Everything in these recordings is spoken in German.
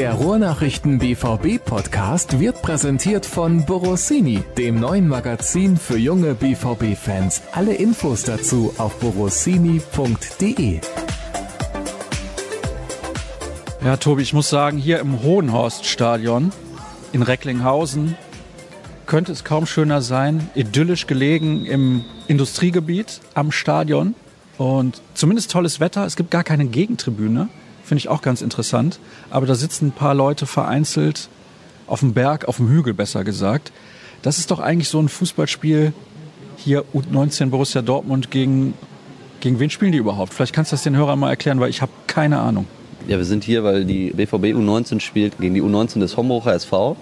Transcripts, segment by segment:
Der Ruhrnachrichten BVB Podcast wird präsentiert von Borossini, dem neuen Magazin für junge BVB Fans. Alle Infos dazu auf borossini.de. Ja, Tobi, ich muss sagen, hier im Hohenhorst-Stadion in Recklinghausen könnte es kaum schöner sein. Idyllisch gelegen im Industriegebiet am Stadion. Und zumindest tolles Wetter. Es gibt gar keine Gegentribüne. Finde ich auch ganz interessant. Aber da sitzen ein paar Leute vereinzelt auf dem Berg, auf dem Hügel besser gesagt. Das ist doch eigentlich so ein Fußballspiel hier U19 Borussia Dortmund gegen, gegen wen spielen die überhaupt? Vielleicht kannst du das den Hörern mal erklären, weil ich habe keine Ahnung. Ja, wir sind hier, weil die BVB U19 spielt gegen die U19 des Homburger SV.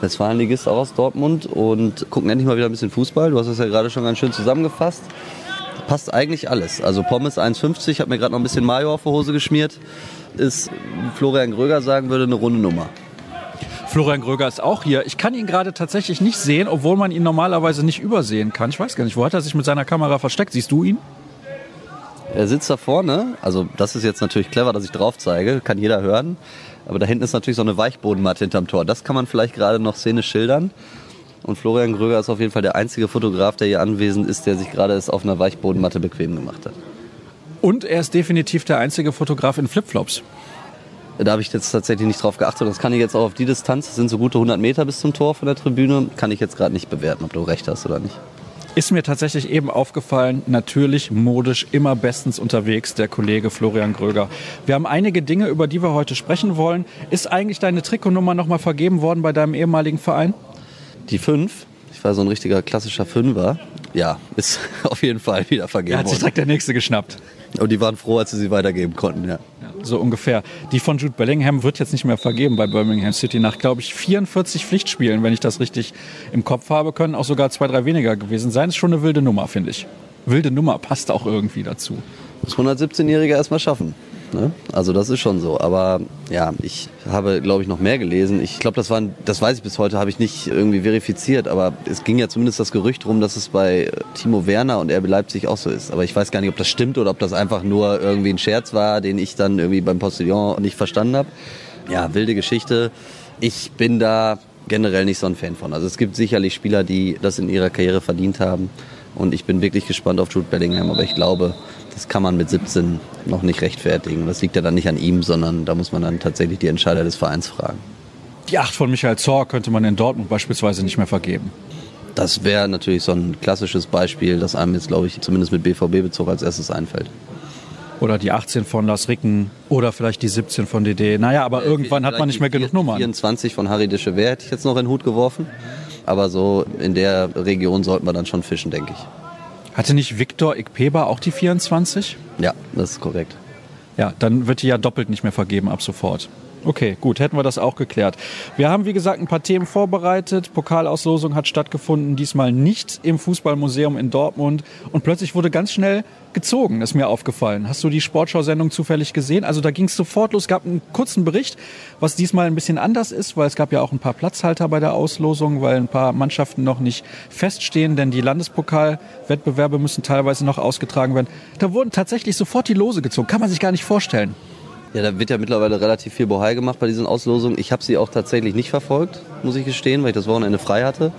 Westfalenligist aus Dortmund und gucken endlich mal wieder ein bisschen Fußball. Du hast das ja gerade schon ganz schön zusammengefasst. Passt eigentlich alles. Also Pommes 1,50, habe mir gerade noch ein bisschen Mayo auf die Hose geschmiert. Ist, Florian Gröger sagen würde, eine runde Nummer. Florian Gröger ist auch hier. Ich kann ihn gerade tatsächlich nicht sehen, obwohl man ihn normalerweise nicht übersehen kann. Ich weiß gar nicht, wo hat er sich mit seiner Kamera versteckt? Siehst du ihn? Er sitzt da vorne. Also das ist jetzt natürlich clever, dass ich drauf zeige. Kann jeder hören. Aber da hinten ist natürlich so eine Weichbodenmatte hinterm Tor. Das kann man vielleicht gerade noch szenisch schildern. Und Florian Gröger ist auf jeden Fall der einzige Fotograf, der hier anwesend ist, der sich gerade auf einer Weichbodenmatte bequem gemacht hat. Und er ist definitiv der einzige Fotograf in Flipflops. Da habe ich jetzt tatsächlich nicht drauf geachtet. Das kann ich jetzt auch auf die Distanz, das sind so gute 100 Meter bis zum Tor von der Tribüne, kann ich jetzt gerade nicht bewerten, ob du recht hast oder nicht. Ist mir tatsächlich eben aufgefallen, natürlich modisch immer bestens unterwegs, der Kollege Florian Gröger. Wir haben einige Dinge, über die wir heute sprechen wollen. Ist eigentlich deine Trikotnummer nochmal vergeben worden bei deinem ehemaligen Verein? Die 5, ich war so ein richtiger klassischer Fünfer, ja, ist auf jeden Fall wieder vergeben worden. Er hat sich direkt der nächste geschnappt. Und die waren froh, als sie sie weitergeben konnten, ja. So ungefähr. Die von Jude Bellingham wird jetzt nicht mehr vergeben bei Birmingham City nach, glaube ich, 44 Pflichtspielen, wenn ich das richtig im Kopf habe, können auch sogar zwei, drei weniger gewesen sein. Ist schon eine wilde Nummer, finde ich. Wilde Nummer passt auch irgendwie dazu. Muss 117-Jähriger erstmal schaffen. Ne? Also das ist schon so. Aber ja, ich habe, glaube ich, noch mehr gelesen. Ich glaube, das waren, das weiß ich bis heute, habe ich nicht irgendwie verifiziert. Aber es ging ja zumindest das Gerücht rum, dass es bei Timo Werner und RB Leipzig auch so ist. Aber ich weiß gar nicht, ob das stimmt oder ob das einfach nur irgendwie ein Scherz war, den ich dann irgendwie beim Postillon nicht verstanden habe. Ja, wilde Geschichte. Ich bin da generell nicht so ein Fan von. Also es gibt sicherlich Spieler, die das in ihrer Karriere verdient haben. Und ich bin wirklich gespannt auf Jude Bellingham. Aber ich glaube, das kann man mit 17 noch nicht rechtfertigen. Das liegt ja dann nicht an ihm, sondern da muss man dann tatsächlich die Entscheider des Vereins fragen. Die Acht von Michael Zorc könnte man in Dortmund beispielsweise nicht mehr vergeben. Das wäre natürlich so ein klassisches Beispiel, das einem jetzt, glaube ich, zumindest mit BVB-Bezug als erstes einfällt. Oder die 18 von Lars Ricken oder vielleicht die 17 von DD. Naja, aber äh, irgendwann hat man nicht mehr genug Nummern. 24 von Harry de Chevet hätte ich jetzt noch in den Hut geworfen. Aber so in der Region sollten wir dann schon fischen, denke ich. Hatte nicht Viktor Ikpeba auch die 24? Ja, das ist korrekt. Ja, dann wird die ja doppelt nicht mehr vergeben ab sofort. Okay, gut, hätten wir das auch geklärt. Wir haben, wie gesagt, ein paar Themen vorbereitet. Pokalauslosung hat stattgefunden, diesmal nicht im Fußballmuseum in Dortmund. Und plötzlich wurde ganz schnell gezogen, ist mir aufgefallen. Hast du die Sportschau-Sendung zufällig gesehen? Also da ging es sofort los, gab einen kurzen Bericht, was diesmal ein bisschen anders ist, weil es gab ja auch ein paar Platzhalter bei der Auslosung, weil ein paar Mannschaften noch nicht feststehen, denn die Landespokalwettbewerbe müssen teilweise noch ausgetragen werden. Da wurden tatsächlich sofort die Lose gezogen, kann man sich gar nicht vorstellen. Ja, da wird ja mittlerweile relativ viel Bohai gemacht bei diesen Auslosungen. Ich habe sie auch tatsächlich nicht verfolgt, muss ich gestehen, weil ich das Wochenende frei hatte.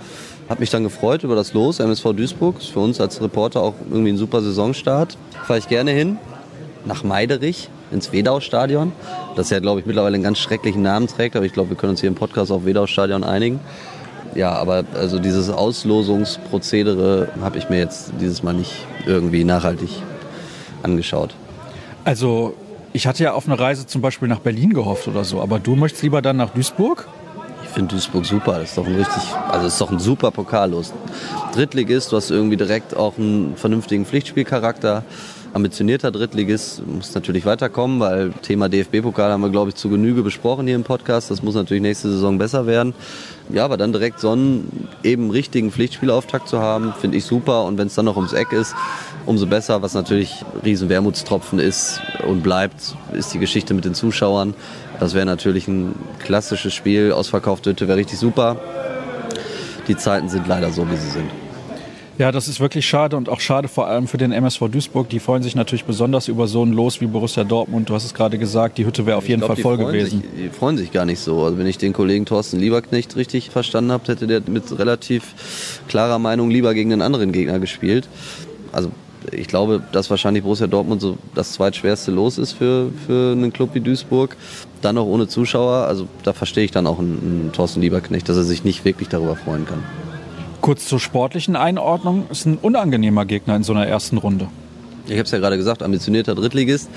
Habe mich dann gefreut über das Los. MSV Duisburg ist für uns als Reporter auch irgendwie ein super Saisonstart. Fahre ich gerne hin. Nach Meiderich ins Wedau-Stadion. Das ja, glaube ich, mittlerweile einen ganz schrecklichen Namen trägt, aber ich glaube, wir können uns hier im Podcast auf Wedau-Stadion einigen. Ja, aber also dieses Auslosungsprozedere habe ich mir jetzt dieses Mal nicht irgendwie nachhaltig angeschaut. Also ich hatte ja auf eine Reise zum Beispiel nach Berlin gehofft oder so, aber du möchtest lieber dann nach Duisburg? Ich finde Duisburg super. Das ist doch ein richtig, also ist doch ein super Pokallos. Drittligist, du hast irgendwie direkt auch einen vernünftigen Pflichtspielcharakter. Ambitionierter Drittligist muss natürlich weiterkommen, weil Thema DFB-Pokal haben wir, glaube ich, zu Genüge besprochen hier im Podcast. Das muss natürlich nächste Saison besser werden. Ja, aber dann direkt so einen eben richtigen Pflichtspielauftakt zu haben, finde ich super. Und wenn es dann noch ums Eck ist, umso besser. Was natürlich riesen Wermutstropfen ist und bleibt, ist die Geschichte mit den Zuschauern. Das wäre natürlich ein klassisches Spiel. Ausverkaufte Hütte wäre richtig super. Die Zeiten sind leider so, wie sie sind. Ja, das ist wirklich schade und auch schade vor allem für den MSV Duisburg. Die freuen sich natürlich besonders über so ein Los wie Borussia Dortmund. Du hast es gerade gesagt, die Hütte wäre auf jeden glaub, Fall voll gewesen. Sich, die freuen sich gar nicht so. Also wenn ich den Kollegen Thorsten Lieberknecht richtig verstanden habe, hätte der mit relativ klarer Meinung lieber gegen einen anderen Gegner gespielt. Also ich glaube, dass wahrscheinlich Borussia Dortmund so das zweitschwerste Los ist für, für einen Club wie Duisburg. Dann auch ohne Zuschauer. Also da verstehe ich dann auch einen, einen Thorsten Lieberknecht, dass er sich nicht wirklich darüber freuen kann. Kurz zur sportlichen Einordnung. Ist ein unangenehmer Gegner in so einer ersten Runde. Ich habe es ja gerade gesagt, ambitionierter Drittligist.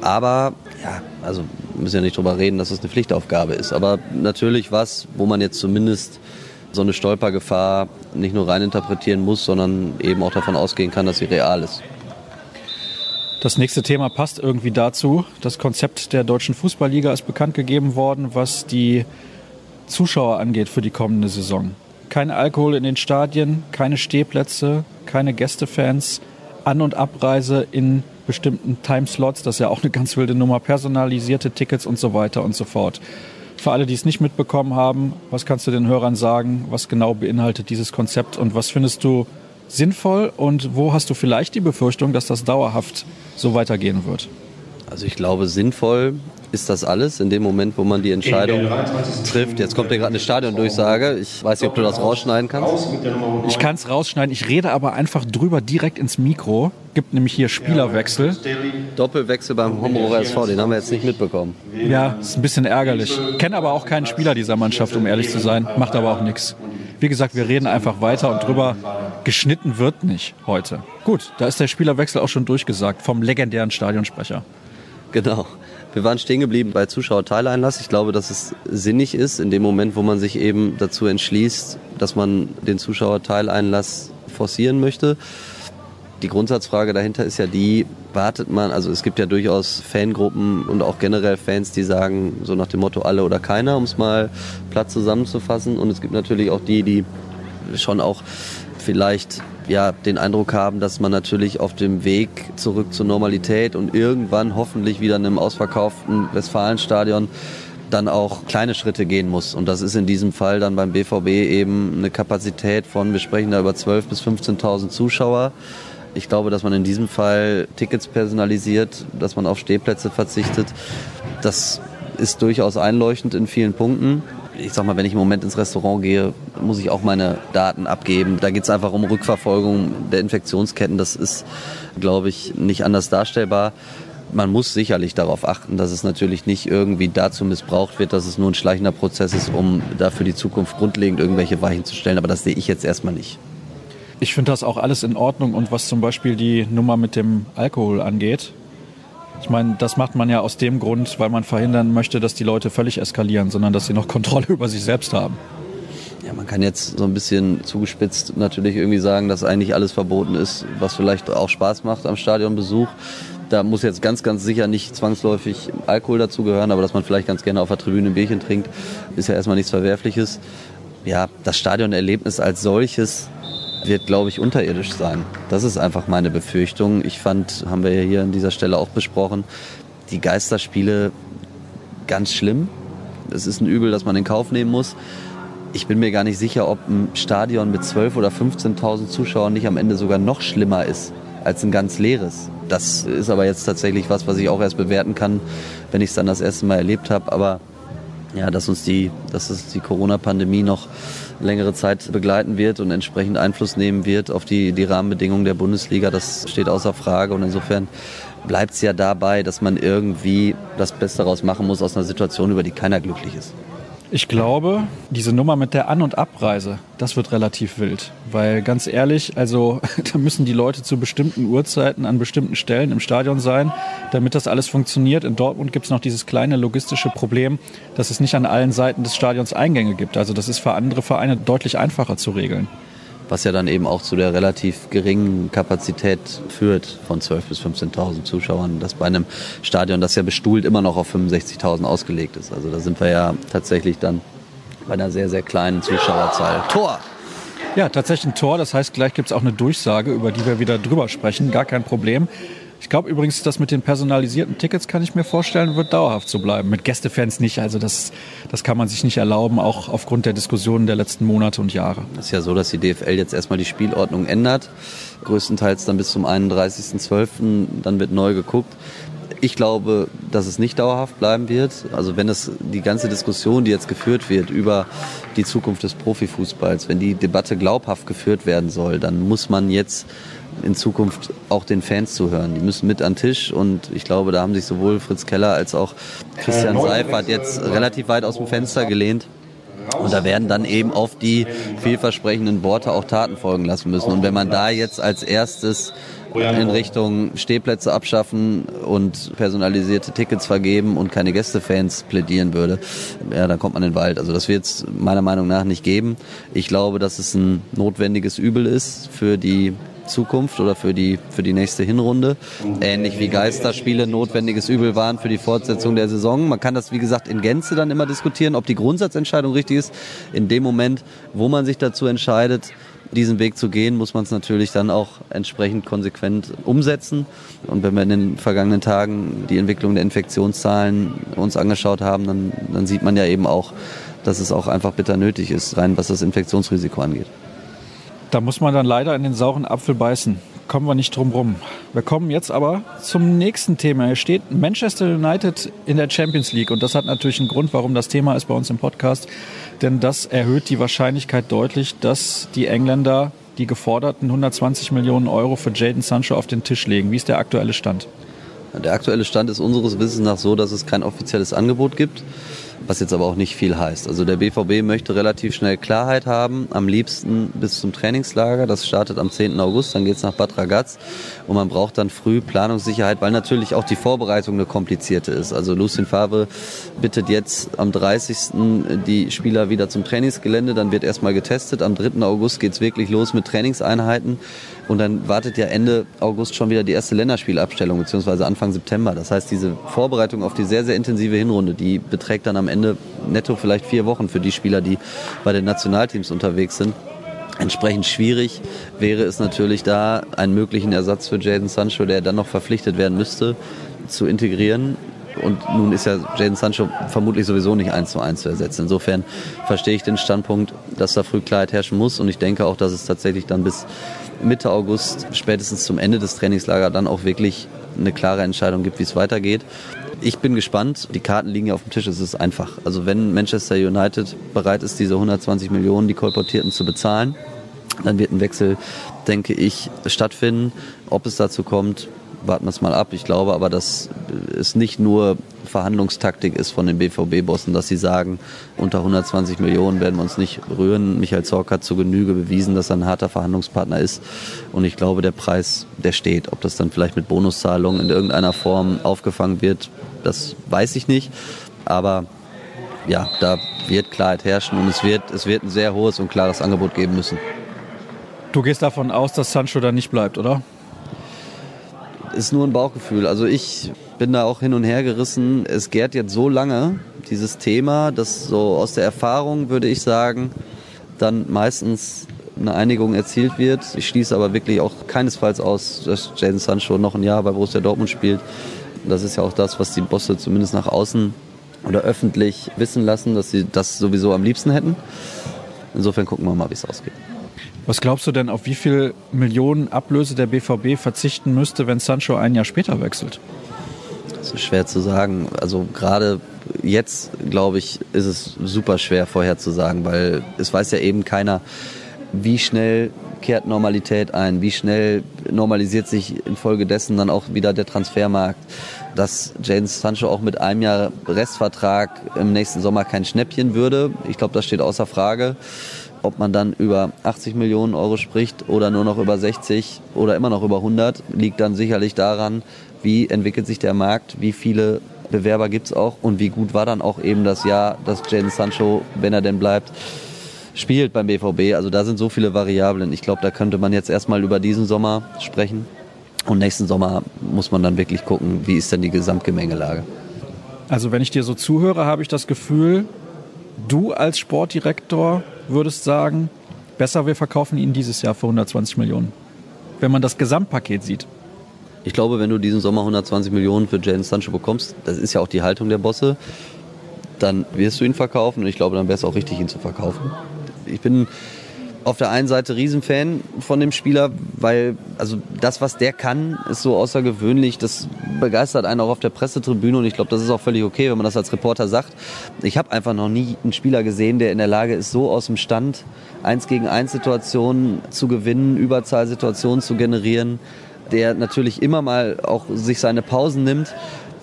Aber, ja, also wir müssen ja nicht drüber reden, dass es das eine Pflichtaufgabe ist. Aber natürlich was, wo man jetzt zumindest so eine Stolpergefahr nicht nur reininterpretieren muss, sondern eben auch davon ausgehen kann, dass sie real ist. Das nächste Thema passt irgendwie dazu. Das Konzept der deutschen Fußballliga ist bekannt gegeben worden, was die Zuschauer angeht für die kommende Saison. Kein Alkohol in den Stadien, keine Stehplätze, keine Gästefans, An- und Abreise in bestimmten Timeslots, das ist ja auch eine ganz wilde Nummer, personalisierte Tickets und so weiter und so fort. Für alle, die es nicht mitbekommen haben, was kannst du den Hörern sagen? Was genau beinhaltet dieses Konzept und was findest du sinnvoll und wo hast du vielleicht die Befürchtung, dass das dauerhaft so weitergehen wird? Also ich glaube, sinnvoll ist das alles in dem Moment, wo man die Entscheidung trifft. Jetzt kommt ja gerade eine Stadiondurchsage. Ich weiß nicht, ob du das rausschneiden kannst. Ich kann es rausschneiden. Ich rede aber einfach drüber direkt ins Mikro. Gibt nämlich hier Spielerwechsel. Doppelwechsel beim Homburger SV, den haben wir jetzt nicht mitbekommen. Ja, ist ein bisschen ärgerlich. Kenne aber auch keinen Spieler dieser Mannschaft, um ehrlich zu sein. Macht aber auch nichts. Wie gesagt, wir reden einfach weiter und drüber. Geschnitten wird nicht heute. Gut, da ist der Spielerwechsel auch schon durchgesagt vom legendären Stadionsprecher. Genau. Wir waren stehen geblieben bei Zuschauerteileinlass. Ich glaube, dass es sinnig ist, in dem Moment, wo man sich eben dazu entschließt, dass man den Zuschauerteileinlass forcieren möchte. Die Grundsatzfrage dahinter ist ja die, wartet man, also es gibt ja durchaus Fangruppen und auch generell Fans, die sagen, so nach dem Motto alle oder keiner, um es mal platt zusammenzufassen. Und es gibt natürlich auch die, die schon auch vielleicht ja, den Eindruck haben, dass man natürlich auf dem Weg zurück zur Normalität und irgendwann hoffentlich wieder in einem ausverkauften Westfalenstadion dann auch kleine Schritte gehen muss. Und das ist in diesem Fall dann beim BVB eben eine Kapazität von, wir sprechen da über 12.000 bis 15.000 Zuschauer. Ich glaube, dass man in diesem Fall Tickets personalisiert, dass man auf Stehplätze verzichtet. Das ist durchaus einleuchtend in vielen Punkten ich sag mal, wenn ich im Moment ins Restaurant gehe, muss ich auch meine Daten abgeben. Da geht es einfach um Rückverfolgung der Infektionsketten. Das ist, glaube ich, nicht anders darstellbar. Man muss sicherlich darauf achten, dass es natürlich nicht irgendwie dazu missbraucht wird, dass es nur ein schleichender Prozess ist, um da für die Zukunft grundlegend irgendwelche Weichen zu stellen. Aber das sehe ich jetzt erstmal nicht. Ich finde das auch alles in Ordnung. Und was zum Beispiel die Nummer mit dem Alkohol angeht, ich meine, das macht man ja aus dem Grund, weil man verhindern möchte, dass die Leute völlig eskalieren, sondern dass sie noch Kontrolle über sich selbst haben. Ja, man kann jetzt so ein bisschen zugespitzt natürlich irgendwie sagen, dass eigentlich alles verboten ist, was vielleicht auch Spaß macht am Stadionbesuch. Da muss jetzt ganz, ganz sicher nicht zwangsläufig Alkohol dazugehören, aber dass man vielleicht ganz gerne auf der Tribüne ein Bierchen trinkt, ist ja erstmal nichts Verwerfliches. Ja, das Stadionerlebnis als solches wird, glaube ich, unterirdisch sein. Das ist einfach meine Befürchtung. Ich fand, haben wir ja hier an dieser Stelle auch besprochen, die Geisterspiele ganz schlimm. Es ist ein Übel, das man in Kauf nehmen muss. Ich bin mir gar nicht sicher, ob ein Stadion mit 12.000 oder 15.000 Zuschauern nicht am Ende sogar noch schlimmer ist als ein ganz leeres. Das ist aber jetzt tatsächlich was, was ich auch erst bewerten kann, wenn ich es dann das erste Mal erlebt habe. Aber ja, dass uns die, dass uns die Corona-Pandemie noch längere Zeit begleiten wird und entsprechend Einfluss nehmen wird auf die, die Rahmenbedingungen der Bundesliga, das steht außer Frage. Und insofern bleibt es ja dabei, dass man irgendwie das Beste daraus machen muss aus einer Situation, über die keiner glücklich ist. Ich glaube, diese Nummer mit der An- und Abreise, das wird relativ wild. Weil ganz ehrlich, also da müssen die Leute zu bestimmten Uhrzeiten an bestimmten Stellen im Stadion sein, damit das alles funktioniert. In Dortmund gibt es noch dieses kleine logistische Problem, dass es nicht an allen Seiten des Stadions Eingänge gibt. Also das ist für andere Vereine deutlich einfacher zu regeln was ja dann eben auch zu der relativ geringen Kapazität führt von 12.000 bis 15.000 Zuschauern, das bei einem Stadion, das ja bestuhlt immer noch auf 65.000 ausgelegt ist. Also da sind wir ja tatsächlich dann bei einer sehr, sehr kleinen Zuschauerzahl. Tor! Ja, tatsächlich ein Tor. Das heißt, gleich gibt es auch eine Durchsage, über die wir wieder drüber sprechen. Gar kein Problem. Ich glaube übrigens, das mit den personalisierten Tickets kann ich mir vorstellen, wird dauerhaft so bleiben. Mit Gästefans nicht. Also das, das kann man sich nicht erlauben, auch aufgrund der Diskussionen der letzten Monate und Jahre. Es ist ja so, dass die DFL jetzt erstmal die Spielordnung ändert. Größtenteils dann bis zum 31.12. Dann wird neu geguckt. Ich glaube, dass es nicht dauerhaft bleiben wird. Also wenn es die ganze Diskussion, die jetzt geführt wird über die Zukunft des Profifußballs, wenn die Debatte glaubhaft geführt werden soll, dann muss man jetzt in Zukunft auch den Fans zuhören. Die müssen mit an den Tisch und ich glaube, da haben sich sowohl Fritz Keller als auch Christian Seifert jetzt relativ weit aus dem Fenster gelehnt. Und da werden dann eben auf die vielversprechenden Worte auch Taten folgen lassen müssen. Und wenn man da jetzt als erstes in Richtung Stehplätze abschaffen und personalisierte Tickets vergeben und keine Gästefans plädieren würde, ja, dann kommt man in den Wald. Also das wird es meiner Meinung nach nicht geben. Ich glaube, dass es ein notwendiges Übel ist für die Zukunft oder für die, für die nächste Hinrunde. Ähnlich wie Geisterspiele notwendiges Übel waren für die Fortsetzung der Saison. Man kann das, wie gesagt, in Gänze dann immer diskutieren, ob die Grundsatzentscheidung richtig ist. In dem Moment, wo man sich dazu entscheidet, diesen Weg zu gehen, muss man es natürlich dann auch entsprechend konsequent umsetzen. Und wenn wir in den vergangenen Tagen die Entwicklung der Infektionszahlen uns angeschaut haben, dann, dann sieht man ja eben auch, dass es auch einfach bitter nötig ist, rein was das Infektionsrisiko angeht. Da muss man dann leider in den sauren Apfel beißen. Kommen wir nicht drum rum. Wir kommen jetzt aber zum nächsten Thema. Hier steht Manchester United in der Champions League. Und das hat natürlich einen Grund, warum das Thema ist bei uns im Podcast. Denn das erhöht die Wahrscheinlichkeit deutlich, dass die Engländer die geforderten 120 Millionen Euro für Jaden Sancho auf den Tisch legen. Wie ist der aktuelle Stand? Der aktuelle Stand ist unseres Wissens nach so, dass es kein offizielles Angebot gibt was jetzt aber auch nicht viel heißt. Also der BVB möchte relativ schnell Klarheit haben, am liebsten bis zum Trainingslager. Das startet am 10. August, dann geht es nach Bad Ragaz und man braucht dann früh Planungssicherheit, weil natürlich auch die Vorbereitung eine komplizierte ist. Also Lucien Favre bittet jetzt am 30. die Spieler wieder zum Trainingsgelände, dann wird erstmal getestet. Am 3. August geht es wirklich los mit Trainingseinheiten. Und dann wartet ja Ende August schon wieder die erste Länderspielabstellung, beziehungsweise Anfang September. Das heißt, diese Vorbereitung auf die sehr, sehr intensive Hinrunde, die beträgt dann am Ende netto vielleicht vier Wochen für die Spieler, die bei den Nationalteams unterwegs sind. Entsprechend schwierig wäre es natürlich da, einen möglichen Ersatz für Jaden Sancho, der dann noch verpflichtet werden müsste, zu integrieren. Und nun ist ja Jaden Sancho vermutlich sowieso nicht eins zu eins zu ersetzen. Insofern verstehe ich den Standpunkt, dass da früh Klarheit herrschen muss. Und ich denke auch, dass es tatsächlich dann bis Mitte August, spätestens zum Ende des Trainingslagers, dann auch wirklich eine klare Entscheidung gibt, wie es weitergeht. Ich bin gespannt. Die Karten liegen ja auf dem Tisch. Es ist einfach. Also wenn Manchester United bereit ist, diese 120 Millionen, die Kolportierten, zu bezahlen, dann wird ein Wechsel, denke ich, stattfinden. Ob es dazu kommt, warten wir es mal ab. Ich glaube aber, dass es nicht nur Verhandlungstaktik ist von den BVB-Bossen, dass sie sagen, unter 120 Millionen werden wir uns nicht rühren. Michael Zorc hat zu Genüge bewiesen, dass er ein harter Verhandlungspartner ist. Und ich glaube, der Preis, der steht. Ob das dann vielleicht mit Bonuszahlungen in irgendeiner Form aufgefangen wird, das weiß ich nicht. Aber ja, da wird Klarheit herrschen und es wird, es wird ein sehr hohes und klares Angebot geben müssen. Du gehst davon aus, dass Sancho da nicht bleibt, oder? Ist nur ein Bauchgefühl. Also ich bin da auch hin und her gerissen. Es gärt jetzt so lange, dieses Thema, dass so aus der Erfahrung würde ich sagen, dann meistens eine Einigung erzielt wird. Ich schließe aber wirklich auch keinesfalls aus, dass Jaden Sancho noch ein Jahr bei Borussia Dortmund spielt. Das ist ja auch das, was die Bosse zumindest nach außen oder öffentlich wissen lassen, dass sie das sowieso am liebsten hätten. Insofern gucken wir mal, wie es ausgeht. Was glaubst du denn, auf wie viel Millionen Ablöse der BVB verzichten müsste, wenn Sancho ein Jahr später wechselt? Das ist schwer zu sagen. Also gerade jetzt, glaube ich, ist es super schwer vorherzusagen, weil es weiß ja eben keiner, wie schnell kehrt Normalität ein, wie schnell normalisiert sich infolgedessen dann auch wieder der Transfermarkt. Dass James Sancho auch mit einem Jahr Restvertrag im nächsten Sommer kein Schnäppchen würde, ich glaube, das steht außer Frage. Ob man dann über 80 Millionen Euro spricht oder nur noch über 60 oder immer noch über 100, liegt dann sicherlich daran, wie entwickelt sich der Markt, wie viele Bewerber gibt es auch und wie gut war dann auch eben das Jahr, dass Jadon Sancho, wenn er denn bleibt, spielt beim BVB. Also da sind so viele Variablen. Ich glaube, da könnte man jetzt erstmal über diesen Sommer sprechen. Und nächsten Sommer muss man dann wirklich gucken, wie ist denn die Gesamtgemengelage. Also wenn ich dir so zuhöre, habe ich das Gefühl, du als Sportdirektor würdest sagen, besser wir verkaufen ihn dieses Jahr für 120 Millionen. Wenn man das Gesamtpaket sieht. Ich glaube, wenn du diesen Sommer 120 Millionen für Jadon Sancho bekommst, das ist ja auch die Haltung der Bosse, dann wirst du ihn verkaufen und ich glaube, dann wäre es auch richtig, ihn zu verkaufen. Ich bin auf der einen Seite Riesenfan von dem Spieler, weil also das, was der kann, ist so außergewöhnlich. Das begeistert einen auch auf der Pressetribüne und ich glaube, das ist auch völlig okay, wenn man das als Reporter sagt. Ich habe einfach noch nie einen Spieler gesehen, der in der Lage ist, so aus dem Stand eins gegen eins Situationen zu gewinnen, Überzahlsituationen zu generieren, der natürlich immer mal auch sich seine Pausen nimmt,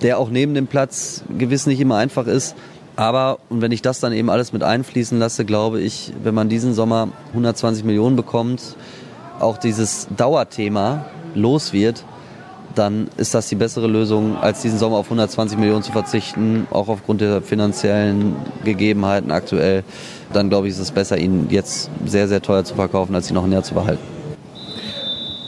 der auch neben dem Platz gewiss nicht immer einfach ist aber, und wenn ich das dann eben alles mit einfließen lasse, glaube ich, wenn man diesen Sommer 120 Millionen bekommt, auch dieses Dauerthema los wird, dann ist das die bessere Lösung, als diesen Sommer auf 120 Millionen zu verzichten, auch aufgrund der finanziellen Gegebenheiten aktuell. Dann glaube ich, ist es besser, ihn jetzt sehr, sehr teuer zu verkaufen, als ihn noch Jahr zu behalten.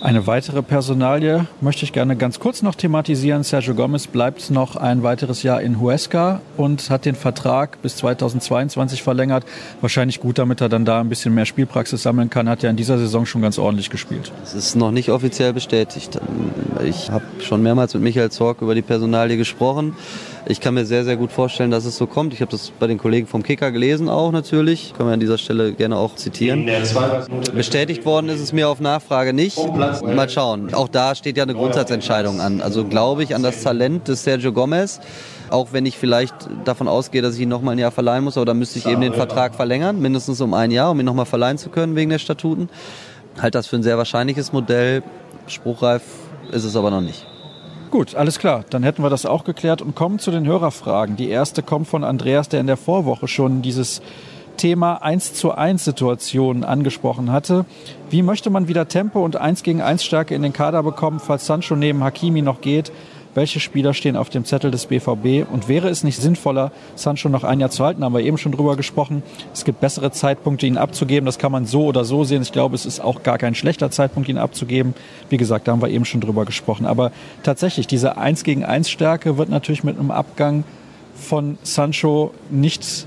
Eine weitere Personalie möchte ich gerne ganz kurz noch thematisieren. Sergio Gomez bleibt noch ein weiteres Jahr in Huesca und hat den Vertrag bis 2022 verlängert. Wahrscheinlich gut, damit er dann da ein bisschen mehr Spielpraxis sammeln kann. Hat ja in dieser Saison schon ganz ordentlich gespielt. Es ist noch nicht offiziell bestätigt. Ich habe schon mehrmals mit Michael Zorg über die Personalie gesprochen. Ich kann mir sehr, sehr gut vorstellen, dass es so kommt. Ich habe das bei den Kollegen vom Kicker gelesen auch natürlich. Können wir an dieser Stelle gerne auch zitieren. Bestätigt worden ist es mir auf Nachfrage nicht. Mal schauen. Auch da steht ja eine Grundsatzentscheidung an. Also glaube ich an das Talent des Sergio Gomez. Auch wenn ich vielleicht davon ausgehe, dass ich ihn nochmal ein Jahr verleihen muss, aber dann müsste ich eben den Vertrag verlängern, mindestens um ein Jahr, um ihn nochmal verleihen zu können wegen der Statuten. Halt das für ein sehr wahrscheinliches Modell. Spruchreif ist es aber noch nicht. Gut, alles klar. Dann hätten wir das auch geklärt und kommen zu den Hörerfragen. Die erste kommt von Andreas, der in der Vorwoche schon dieses Thema 1 zu 1 Situationen angesprochen hatte. Wie möchte man wieder Tempo und 1 gegen 1 Stärke in den Kader bekommen, falls Sancho neben Hakimi noch geht? Welche Spieler stehen auf dem Zettel des BVB und wäre es nicht sinnvoller, Sancho noch ein Jahr zu halten? Haben wir eben schon drüber gesprochen. Es gibt bessere Zeitpunkte, ihn abzugeben. Das kann man so oder so sehen. Ich glaube, es ist auch gar kein schlechter Zeitpunkt, ihn abzugeben. Wie gesagt, da haben wir eben schon drüber gesprochen. Aber tatsächlich, diese 1 gegen 1 Stärke wird natürlich mit einem Abgang von Sancho nicht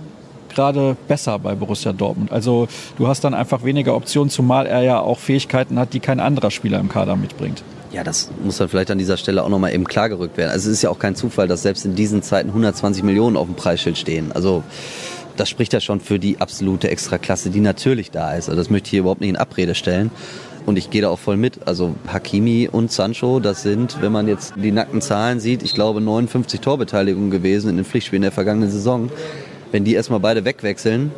gerade besser bei Borussia Dortmund. Also du hast dann einfach weniger Optionen, zumal er ja auch Fähigkeiten hat, die kein anderer Spieler im Kader mitbringt. Ja, das muss dann vielleicht an dieser Stelle auch nochmal eben klargerückt werden. Also es ist ja auch kein Zufall, dass selbst in diesen Zeiten 120 Millionen auf dem Preisschild stehen. Also das spricht ja schon für die absolute Extraklasse, die natürlich da ist. Also das möchte ich hier überhaupt nicht in Abrede stellen. Und ich gehe da auch voll mit. Also Hakimi und Sancho, das sind, wenn man jetzt die nackten Zahlen sieht, ich glaube 59 Torbeteiligungen gewesen in den Pflichtspielen der vergangenen Saison. Wenn die erstmal beide wegwechseln,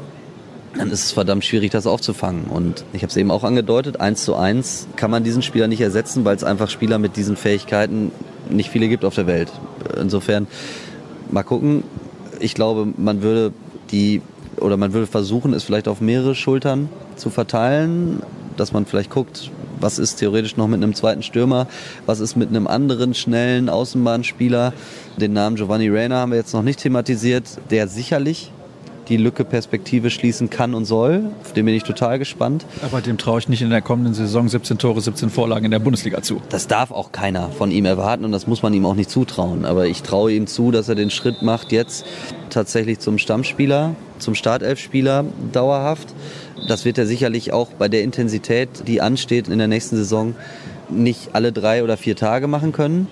dann ist es verdammt schwierig, das aufzufangen. Und ich habe es eben auch angedeutet, eins zu eins kann man diesen Spieler nicht ersetzen, weil es einfach Spieler mit diesen Fähigkeiten nicht viele gibt auf der Welt. Insofern mal gucken. Ich glaube, man würde die oder man würde versuchen, es vielleicht auf mehrere Schultern zu verteilen, dass man vielleicht guckt, was ist theoretisch noch mit einem zweiten Stürmer, was ist mit einem anderen schnellen Außenbahnspieler. Den Namen Giovanni Reina haben wir jetzt noch nicht thematisiert, der sicherlich die Lücke Perspektive schließen kann und soll. Auf den bin ich total gespannt. Aber dem traue ich nicht in der kommenden Saison 17 Tore, 17 Vorlagen in der Bundesliga zu. Das darf auch keiner von ihm erwarten und das muss man ihm auch nicht zutrauen. Aber ich traue ihm zu, dass er den Schritt macht jetzt tatsächlich zum Stammspieler, zum Startelfspieler dauerhaft. Das wird er sicherlich auch bei der Intensität, die ansteht in der nächsten Saison, nicht alle drei oder vier Tage machen können.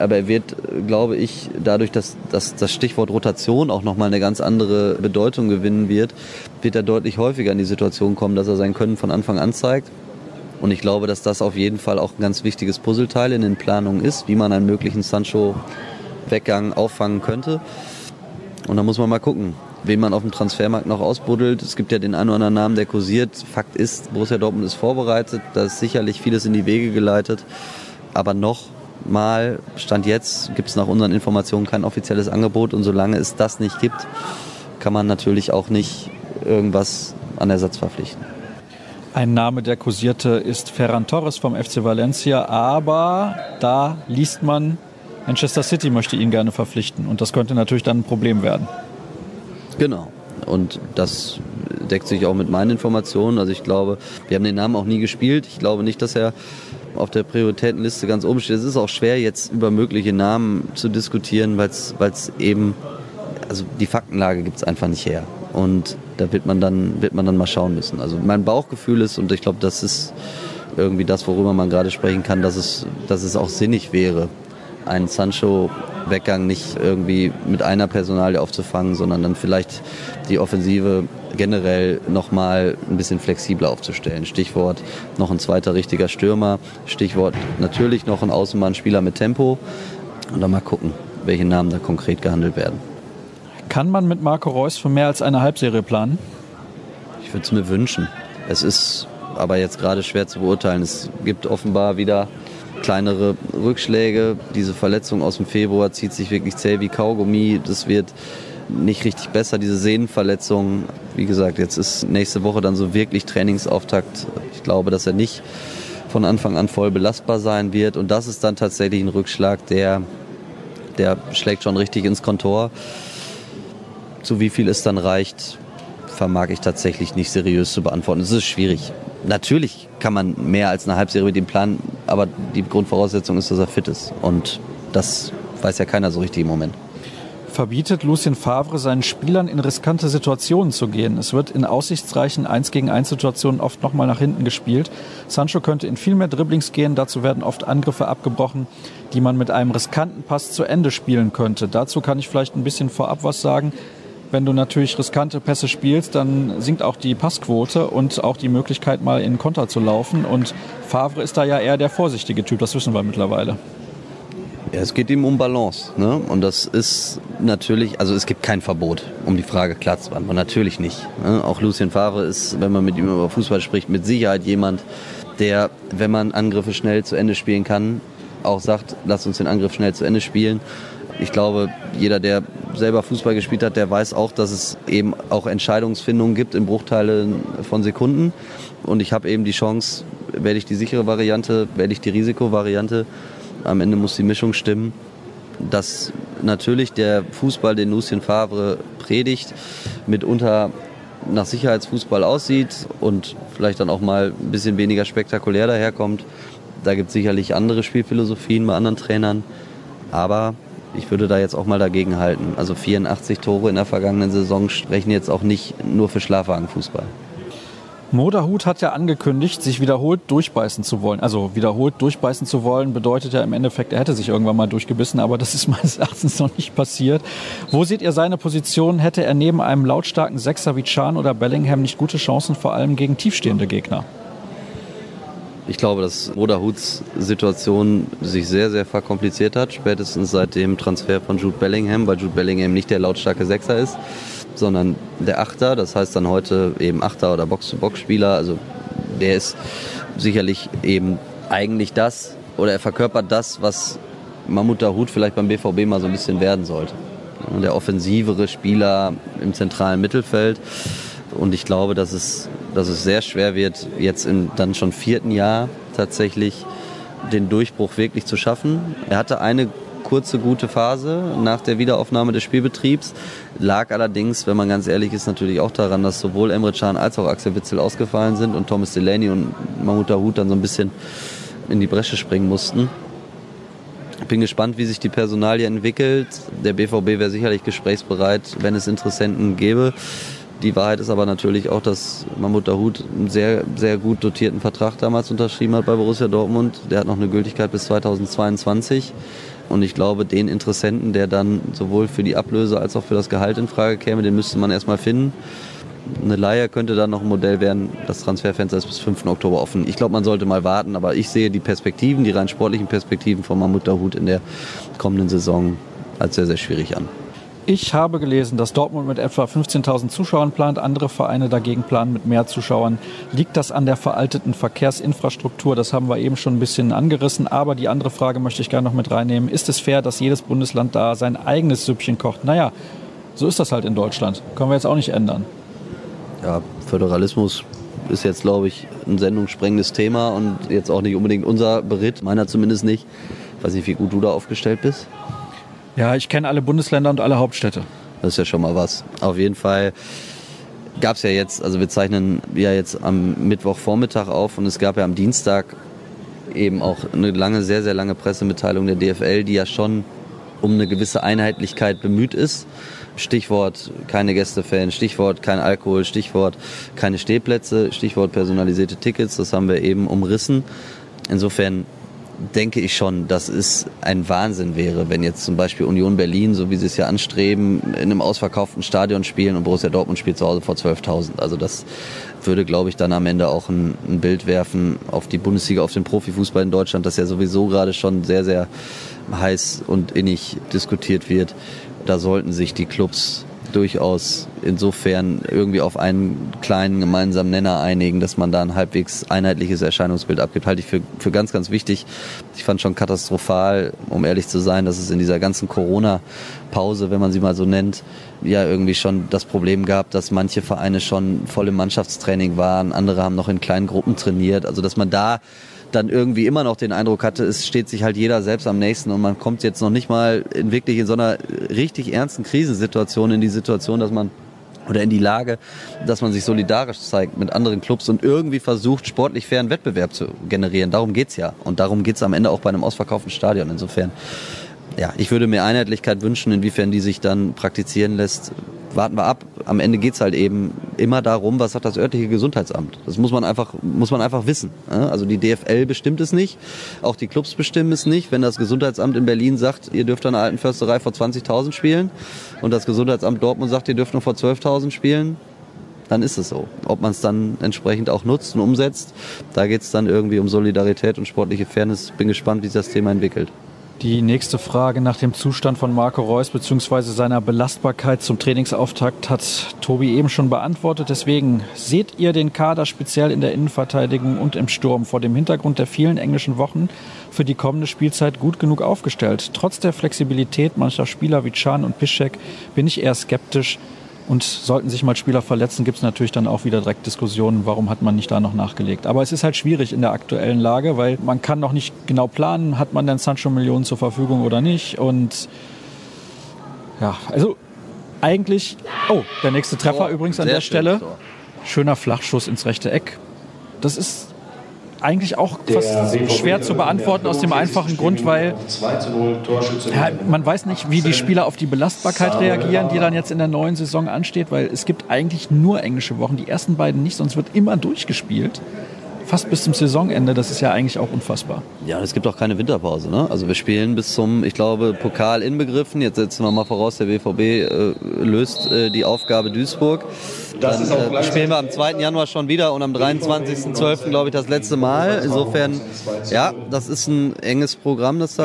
Aber er wird, glaube ich, dadurch, dass, dass das Stichwort Rotation auch nochmal eine ganz andere Bedeutung gewinnen wird, wird er deutlich häufiger in die Situation kommen, dass er sein Können von Anfang an zeigt. Und ich glaube, dass das auf jeden Fall auch ein ganz wichtiges Puzzleteil in den Planungen ist, wie man einen möglichen Sancho-Weggang auffangen könnte. Und da muss man mal gucken, wen man auf dem Transfermarkt noch ausbuddelt. Es gibt ja den einen oder anderen Namen, der kursiert. Fakt ist, Borussia Dortmund ist vorbereitet. Da ist sicherlich vieles in die Wege geleitet. Aber noch mal, Stand jetzt, gibt es nach unseren Informationen kein offizielles Angebot und solange es das nicht gibt, kann man natürlich auch nicht irgendwas an Ersatz verpflichten. Ein Name, der kursierte, ist Ferran Torres vom FC Valencia, aber da liest man, Manchester City möchte ihn gerne verpflichten und das könnte natürlich dann ein Problem werden. Genau. Und das deckt sich auch mit meinen Informationen. Also ich glaube, wir haben den Namen auch nie gespielt. Ich glaube nicht, dass er auf der Prioritätenliste ganz oben steht. Es ist auch schwer, jetzt über mögliche Namen zu diskutieren, weil es eben, also die Faktenlage gibt es einfach nicht her. Und da wird man, dann, wird man dann mal schauen müssen. Also mein Bauchgefühl ist, und ich glaube, das ist irgendwie das, worüber man gerade sprechen kann, dass es, dass es auch sinnig wäre, einen Sancho-Weggang nicht irgendwie mit einer Personalie aufzufangen, sondern dann vielleicht die Offensive generell nochmal ein bisschen flexibler aufzustellen. Stichwort noch ein zweiter richtiger Stürmer, Stichwort natürlich noch ein Außenbahnspieler mit Tempo und dann mal gucken, welche Namen da konkret gehandelt werden. Kann man mit Marco Reus für mehr als eine Halbserie planen? Ich würde es mir wünschen. Es ist aber jetzt gerade schwer zu beurteilen. Es gibt offenbar wieder kleinere Rückschläge. Diese Verletzung aus dem Februar zieht sich wirklich zäh wie Kaugummi. Das wird nicht richtig besser, diese Sehnenverletzung. Wie gesagt, jetzt ist nächste Woche dann so wirklich Trainingsauftakt. Ich glaube, dass er nicht von Anfang an voll belastbar sein wird. Und das ist dann tatsächlich ein Rückschlag, der, der schlägt schon richtig ins Kontor. Zu wie viel es dann reicht, vermag ich tatsächlich nicht seriös zu beantworten. Es ist schwierig. Natürlich kann man mehr als eine Halbserie mit ihm planen, aber die Grundvoraussetzung ist, dass er fit ist. Und das weiß ja keiner so richtig im Moment verbietet Lucien Favre seinen Spielern in riskante Situationen zu gehen. Es wird in aussichtsreichen 1 gegen 1 Situationen oft nochmal nach hinten gespielt. Sancho könnte in viel mehr Dribblings gehen. Dazu werden oft Angriffe abgebrochen, die man mit einem riskanten Pass zu Ende spielen könnte. Dazu kann ich vielleicht ein bisschen vorab was sagen. Wenn du natürlich riskante Pässe spielst, dann sinkt auch die Passquote und auch die Möglichkeit, mal in Konter zu laufen. Und Favre ist da ja eher der vorsichtige Typ, das wissen wir mittlerweile. Ja, es geht ihm um Balance. Ne? Und das ist natürlich, also es gibt kein Verbot, um die Frage klar zu beantworten. Natürlich nicht. Ne? Auch Lucien Favre ist, wenn man mit ihm über Fußball spricht, mit Sicherheit jemand, der, wenn man Angriffe schnell zu Ende spielen kann, auch sagt, lass uns den Angriff schnell zu Ende spielen. Ich glaube, jeder, der selber Fußball gespielt hat, der weiß auch, dass es eben auch Entscheidungsfindungen gibt in Bruchteilen von Sekunden. Und ich habe eben die Chance, wähle ich die sichere Variante, wähle ich die Risikovariante, am Ende muss die Mischung stimmen. Dass natürlich der Fußball, den Lucien Favre predigt, mitunter nach Sicherheitsfußball aussieht und vielleicht dann auch mal ein bisschen weniger spektakulär daherkommt. Da gibt es sicherlich andere Spielphilosophien bei anderen Trainern. Aber ich würde da jetzt auch mal dagegen halten. Also 84 Tore in der vergangenen Saison sprechen jetzt auch nicht nur für Schlafwagenfußball. Moderhut hat ja angekündigt, sich wiederholt durchbeißen zu wollen. Also wiederholt durchbeißen zu wollen bedeutet ja im Endeffekt, er hätte sich irgendwann mal durchgebissen, aber das ist meines Erachtens noch nicht passiert. Wo seht ihr seine Position? Hätte er neben einem lautstarken Sechser wie Chan oder Bellingham nicht gute Chancen, vor allem gegen tiefstehende Gegner? Ich glaube, dass Moderhuts Situation sich sehr, sehr verkompliziert hat, spätestens seit dem Transfer von Jude Bellingham, weil Jude Bellingham nicht der lautstarke Sechser ist sondern der Achter, das heißt dann heute eben Achter oder Box-to-Box-Spieler. Also der ist sicherlich eben eigentlich das oder er verkörpert das, was Mahmoud Dahoud vielleicht beim BVB mal so ein bisschen werden sollte. Der offensivere Spieler im zentralen Mittelfeld. Und ich glaube, dass es, dass es sehr schwer wird, jetzt im dann schon vierten Jahr tatsächlich den Durchbruch wirklich zu schaffen. Er hatte eine kurze, gute Phase nach der Wiederaufnahme des Spielbetriebs. Lag allerdings, wenn man ganz ehrlich ist, natürlich auch daran, dass sowohl Emre Can als auch Axel Witzel ausgefallen sind und Thomas Delaney und Mahmoud Dahoud dann so ein bisschen in die Bresche springen mussten. Bin gespannt, wie sich die Personalie entwickelt. Der BVB wäre sicherlich gesprächsbereit, wenn es Interessenten gäbe. Die Wahrheit ist aber natürlich auch, dass Mahmoud Dahoud einen sehr, sehr gut dotierten Vertrag damals unterschrieben hat bei Borussia Dortmund. Der hat noch eine Gültigkeit bis 2022. Und ich glaube, den Interessenten, der dann sowohl für die Ablöse als auch für das Gehalt in Frage käme, den müsste man erstmal finden. Eine Leihe könnte dann noch ein Modell werden. Das Transferfenster ist bis 5. Oktober offen. Ich glaube, man sollte mal warten, aber ich sehe die Perspektiven, die rein sportlichen Perspektiven von Mahmoud Dahoud in der kommenden Saison als sehr, sehr schwierig an. Ich habe gelesen, dass Dortmund mit etwa 15.000 Zuschauern plant, andere Vereine dagegen planen mit mehr Zuschauern. Liegt das an der veralteten Verkehrsinfrastruktur? Das haben wir eben schon ein bisschen angerissen. Aber die andere Frage möchte ich gerne noch mit reinnehmen. Ist es fair, dass jedes Bundesland da sein eigenes Süppchen kocht? Naja, so ist das halt in Deutschland. Können wir jetzt auch nicht ändern. Ja, Föderalismus ist jetzt, glaube ich, ein sendungssprengendes Thema und jetzt auch nicht unbedingt unser Beritt, meiner zumindest nicht. Ich weiß nicht, wie gut du da aufgestellt bist. Ja, ich kenne alle Bundesländer und alle Hauptstädte. Das ist ja schon mal was. Auf jeden Fall gab es ja jetzt, also wir zeichnen ja jetzt am Mittwochvormittag auf und es gab ja am Dienstag eben auch eine lange, sehr, sehr lange Pressemitteilung der DFL, die ja schon um eine gewisse Einheitlichkeit bemüht ist. Stichwort keine Gästefans, Stichwort kein Alkohol, Stichwort keine Stehplätze, Stichwort personalisierte Tickets, das haben wir eben umrissen. Insofern denke ich schon, dass es ein Wahnsinn wäre, wenn jetzt zum Beispiel Union Berlin, so wie sie es ja anstreben, in einem ausverkauften Stadion spielen und Borussia Dortmund spielt zu Hause vor 12.000. Also das würde, glaube ich, dann am Ende auch ein, ein, Bild werfen auf die Bundesliga, auf den Profifußball in Deutschland, das ja sowieso gerade schon sehr, sehr heiß und innig diskutiert wird. Da sollten sich die Clubs durchaus insofern irgendwie auf einen kleinen gemeinsamen Nenner einigen, dass man da ein halbwegs einheitliches Erscheinungsbild abgibt, halte ich für, für ganz, ganz wichtig. Ich fand schon katastrophal, um ehrlich zu sein, dass es in dieser ganzen Corona-Pause, wenn man sie mal so nennt, ja irgendwie schon das Problem gab, dass manche Vereine schon voll im Mannschaftstraining waren, andere haben noch in kleinen Gruppen trainiert. Also dass man da dann irgendwie immer noch den Eindruck hatte, es steht sich halt jeder selbst am nächsten und man kommt jetzt noch nicht mal in wirklich in so einer richtig ernsten Krisensituation in die Situation, dass man oder in die Lage, dass man sich solidarisch zeigt mit anderen Clubs und irgendwie versucht, sportlich fairen Wettbewerb zu generieren. Darum geht's ja. Und darum geht's am Ende auch bei einem ausverkauften Stadion. Insofern, ja, ich würde mir Einheitlichkeit wünschen, inwiefern die sich dann praktizieren lässt, warten wir ab. Am Ende geht's halt eben immer darum, was hat das örtliche Gesundheitsamt. Das muss man einfach, muss man einfach wissen. Also die DFL bestimmt es nicht, auch die Clubs bestimmen es nicht. Wenn das Gesundheitsamt in Berlin sagt, ihr dürft an der alten Försterei vor 20.000 spielen und das Gesundheitsamt Dortmund sagt, ihr dürft nur vor 12.000 spielen, dann ist es so. Ob man es dann entsprechend auch nutzt und umsetzt, da geht's dann irgendwie um Solidarität und sportliche Fairness. Bin gespannt, wie sich das Thema entwickelt. Die nächste Frage nach dem Zustand von Marco Reus bzw. seiner Belastbarkeit zum Trainingsauftakt hat Tobi eben schon beantwortet. Deswegen seht ihr den Kader speziell in der Innenverteidigung und im Sturm vor dem Hintergrund der vielen englischen Wochen für die kommende Spielzeit gut genug aufgestellt. Trotz der Flexibilität mancher Spieler wie Chan und Piszek bin ich eher skeptisch, und sollten sich mal Spieler verletzen, gibt es natürlich dann auch wieder direkt Diskussionen, warum hat man nicht da noch nachgelegt. Aber es ist halt schwierig in der aktuellen Lage, weil man kann noch nicht genau planen, hat man denn Sancho Millionen zur Verfügung oder nicht. Und ja, also eigentlich, oh, der nächste Treffer oh, übrigens an der Stelle. Schöner Flachschuss ins rechte Eck. Das ist eigentlich auch fast schwer zu beantworten aus dem einfachen Grund, weil ja, man weiß nicht, wie die Spieler auf die Belastbarkeit reagieren, die dann jetzt in der neuen Saison ansteht, weil es gibt eigentlich nur englische Wochen, die ersten beiden nicht, sonst wird immer durchgespielt fast bis zum Saisonende. Das ist ja eigentlich auch unfassbar. Ja, es gibt auch keine Winterpause. Ne? Also wir spielen bis zum, ich glaube, Pokal inbegriffen. Jetzt setzen wir mal voraus, der BVB äh, löst äh, die Aufgabe Duisburg. Dann äh, spielen wir am 2. Januar schon wieder und am 23.12. glaube ich das letzte Mal. Insofern, ja, das ist ein enges Programm, das da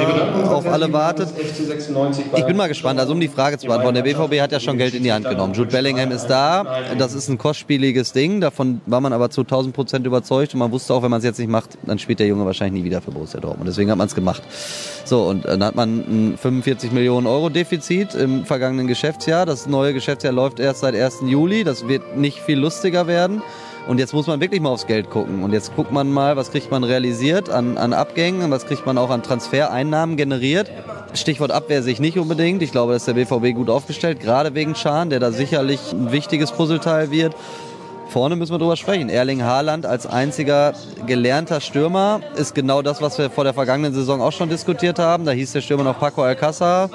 auf alle wartet. Ich bin mal gespannt, also um die Frage zu beantworten. Der BVB hat ja schon Geld in die Hand genommen. Jude Bellingham ist da. Das ist ein kostspieliges Ding. Davon war man aber zu 1000 Prozent überzeugt und man wusste auch, wenn man es jetzt nicht macht, dann spielt der Junge wahrscheinlich nie wieder für Borussia Dortmund. Deswegen hat man es gemacht. So, und dann hat man ein 45 Millionen Euro Defizit im vergangenen Geschäftsjahr. Das neue Geschäftsjahr läuft erst seit 1. Juli. Das wird nicht viel lustiger werden. Und jetzt muss man wirklich mal aufs Geld gucken. Und jetzt guckt man mal, was kriegt man realisiert an, an Abgängen, was kriegt man auch an Transfereinnahmen generiert. Stichwort Abwehr sehe ich nicht unbedingt. Ich glaube, dass der BVB gut aufgestellt, gerade wegen Schahn, der da sicherlich ein wichtiges Puzzleteil wird. Vorne müssen wir drüber sprechen. Erling Haaland als einziger gelernter Stürmer ist genau das, was wir vor der vergangenen Saison auch schon diskutiert haben. Da hieß der Stürmer noch Paco Alcázar.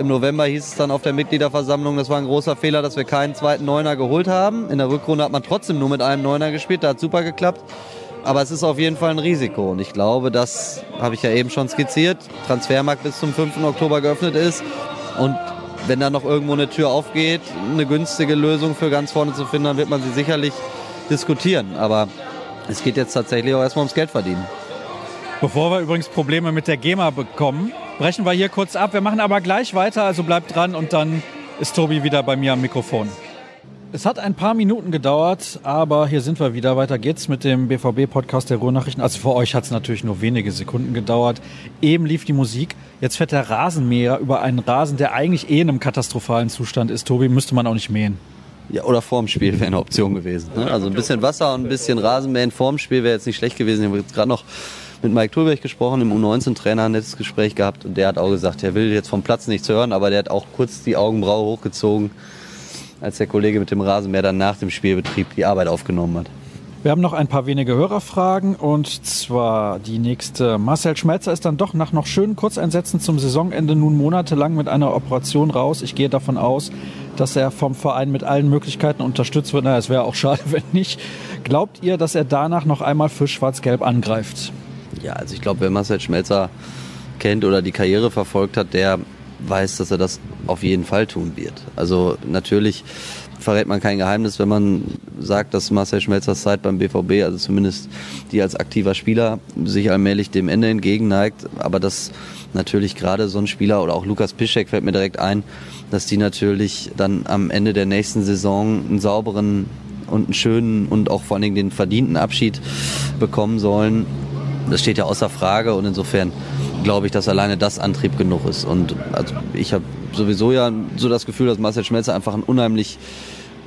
Im November hieß es dann auf der Mitgliederversammlung, das war ein großer Fehler, dass wir keinen zweiten Neuner geholt haben. In der Rückrunde hat man trotzdem nur mit einem Neuner gespielt, da hat super geklappt. Aber es ist auf jeden Fall ein Risiko. Und ich glaube, das habe ich ja eben schon skizziert. Transfermarkt bis zum 5. Oktober geöffnet ist. Und wenn da noch irgendwo eine Tür aufgeht, eine günstige Lösung für ganz vorne zu finden, dann wird man sie sicherlich diskutieren. Aber es geht jetzt tatsächlich auch erstmal ums Geld verdienen. Bevor wir übrigens Probleme mit der GEMA bekommen, brechen wir hier kurz ab. Wir machen aber gleich weiter, also bleibt dran und dann ist Tobi wieder bei mir am Mikrofon. Es hat ein paar Minuten gedauert, aber hier sind wir wieder. Weiter geht's mit dem BVB-Podcast der Ruhrnachrichten. Also für euch hat es natürlich nur wenige Sekunden gedauert. Eben lief die Musik. Jetzt fährt der Rasenmäher über einen Rasen, der eigentlich eh in einem katastrophalen Zustand ist. Tobi, müsste man auch nicht mähen. Ja, oder vorm Spiel wäre eine Option gewesen. Ne? Also ein bisschen Wasser und ein bisschen Rasenmähen vorm Spiel wäre jetzt nicht schlecht gewesen. Ich habe jetzt gerade noch mit Mike Thulberg gesprochen, dem U19-Trainer, ein nettes Gespräch gehabt und der hat auch gesagt, er will jetzt vom Platz nichts hören, aber der hat auch kurz die Augenbraue hochgezogen, als der Kollege mit dem Rasenmäher dann nach dem Spielbetrieb die Arbeit aufgenommen hat. Wir haben noch ein paar wenige Hörerfragen und zwar die nächste. Marcel Schmelzer ist dann doch nach noch schönen Kurzeinsätzen zum Saisonende nun monatelang mit einer Operation raus. Ich gehe davon aus, dass er vom Verein mit allen Möglichkeiten unterstützt wird. Na, es wäre auch schade, wenn nicht. Glaubt ihr, dass er danach noch einmal für Schwarz-Gelb angreift? Ja, also ich glaube, wer Marcel Schmelzer kennt oder die Karriere verfolgt hat, der weiß, dass er das auf jeden Fall tun wird. Also natürlich verrät man kein Geheimnis, wenn man sagt, dass Marcel Schmelzers Zeit beim BVB, also zumindest die als aktiver Spieler, sich allmählich dem Ende entgegenneigt. Aber dass natürlich gerade so ein Spieler oder auch Lukas Piszek fällt mir direkt ein, dass die natürlich dann am Ende der nächsten Saison einen sauberen und einen schönen und auch vor allen Dingen den verdienten Abschied bekommen sollen. Das steht ja außer Frage und insofern glaube ich, dass alleine das Antrieb genug ist. Und also ich habe sowieso ja so das Gefühl, dass Marcel Schmelzer einfach ein unheimlich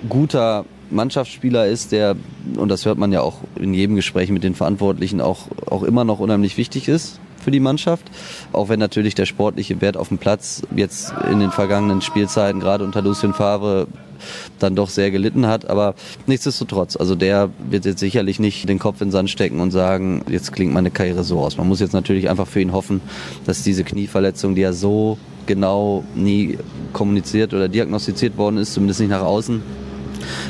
guter Mannschaftsspieler ist, der, und das hört man ja auch in jedem Gespräch mit den Verantwortlichen, auch, auch immer noch unheimlich wichtig ist für die Mannschaft. Auch wenn natürlich der sportliche Wert auf dem Platz jetzt in den vergangenen Spielzeiten, gerade unter Lucien Favre, dann doch sehr gelitten hat. Aber nichtsdestotrotz, also der wird jetzt sicherlich nicht den Kopf in den Sand stecken und sagen, jetzt klingt meine Karriere so aus. Man muss jetzt natürlich einfach für ihn hoffen, dass diese Knieverletzung, die ja so genau nie kommuniziert oder diagnostiziert worden ist, zumindest nicht nach außen,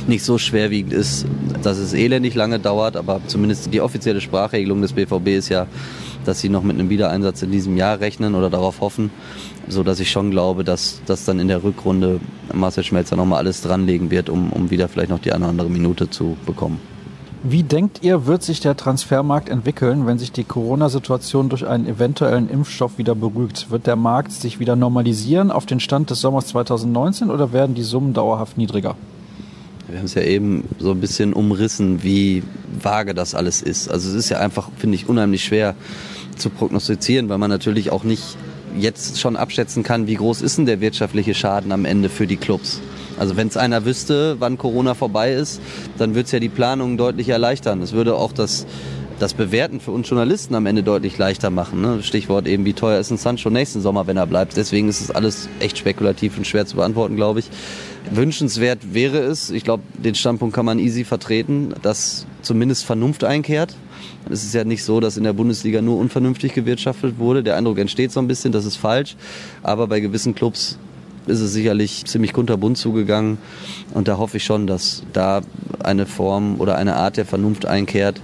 nicht so schwerwiegend ist, dass es elendig lange dauert, aber zumindest die offizielle Sprachregelung des BVB ist ja, dass sie noch mit einem Wiedereinsatz in diesem Jahr rechnen oder darauf hoffen, so dass ich schon glaube, dass das dann in der Rückrunde Marcel Schmelzer nochmal alles dranlegen wird, um, um wieder vielleicht noch die eine oder andere Minute zu bekommen. Wie denkt ihr, wird sich der Transfermarkt entwickeln, wenn sich die Corona-Situation durch einen eventuellen Impfstoff wieder beruhigt? Wird der Markt sich wieder normalisieren auf den Stand des Sommers 2019 oder werden die Summen dauerhaft niedriger? Wir haben es ja eben so ein bisschen umrissen, wie vage das alles ist. Also es ist ja einfach, finde ich, unheimlich schwer zu prognostizieren, weil man natürlich auch nicht jetzt schon abschätzen kann, wie groß ist denn der wirtschaftliche Schaden am Ende für die Clubs. Also wenn es einer wüsste, wann Corona vorbei ist, dann würde es ja die Planung deutlich erleichtern. Es würde auch das, das Bewerten für uns Journalisten am Ende deutlich leichter machen. Ne? Stichwort eben, wie teuer ist ein Sancho nächsten Sommer, wenn er bleibt. Deswegen ist es alles echt spekulativ und schwer zu beantworten, glaube ich. Wünschenswert wäre es, ich glaube, den Standpunkt kann man easy vertreten, dass zumindest Vernunft einkehrt. Es ist ja nicht so, dass in der Bundesliga nur unvernünftig gewirtschaftet wurde. Der Eindruck entsteht so ein bisschen, das ist falsch. Aber bei gewissen Clubs ist es sicherlich ziemlich kunterbunt zugegangen. Und da hoffe ich schon, dass da eine Form oder eine Art der Vernunft einkehrt,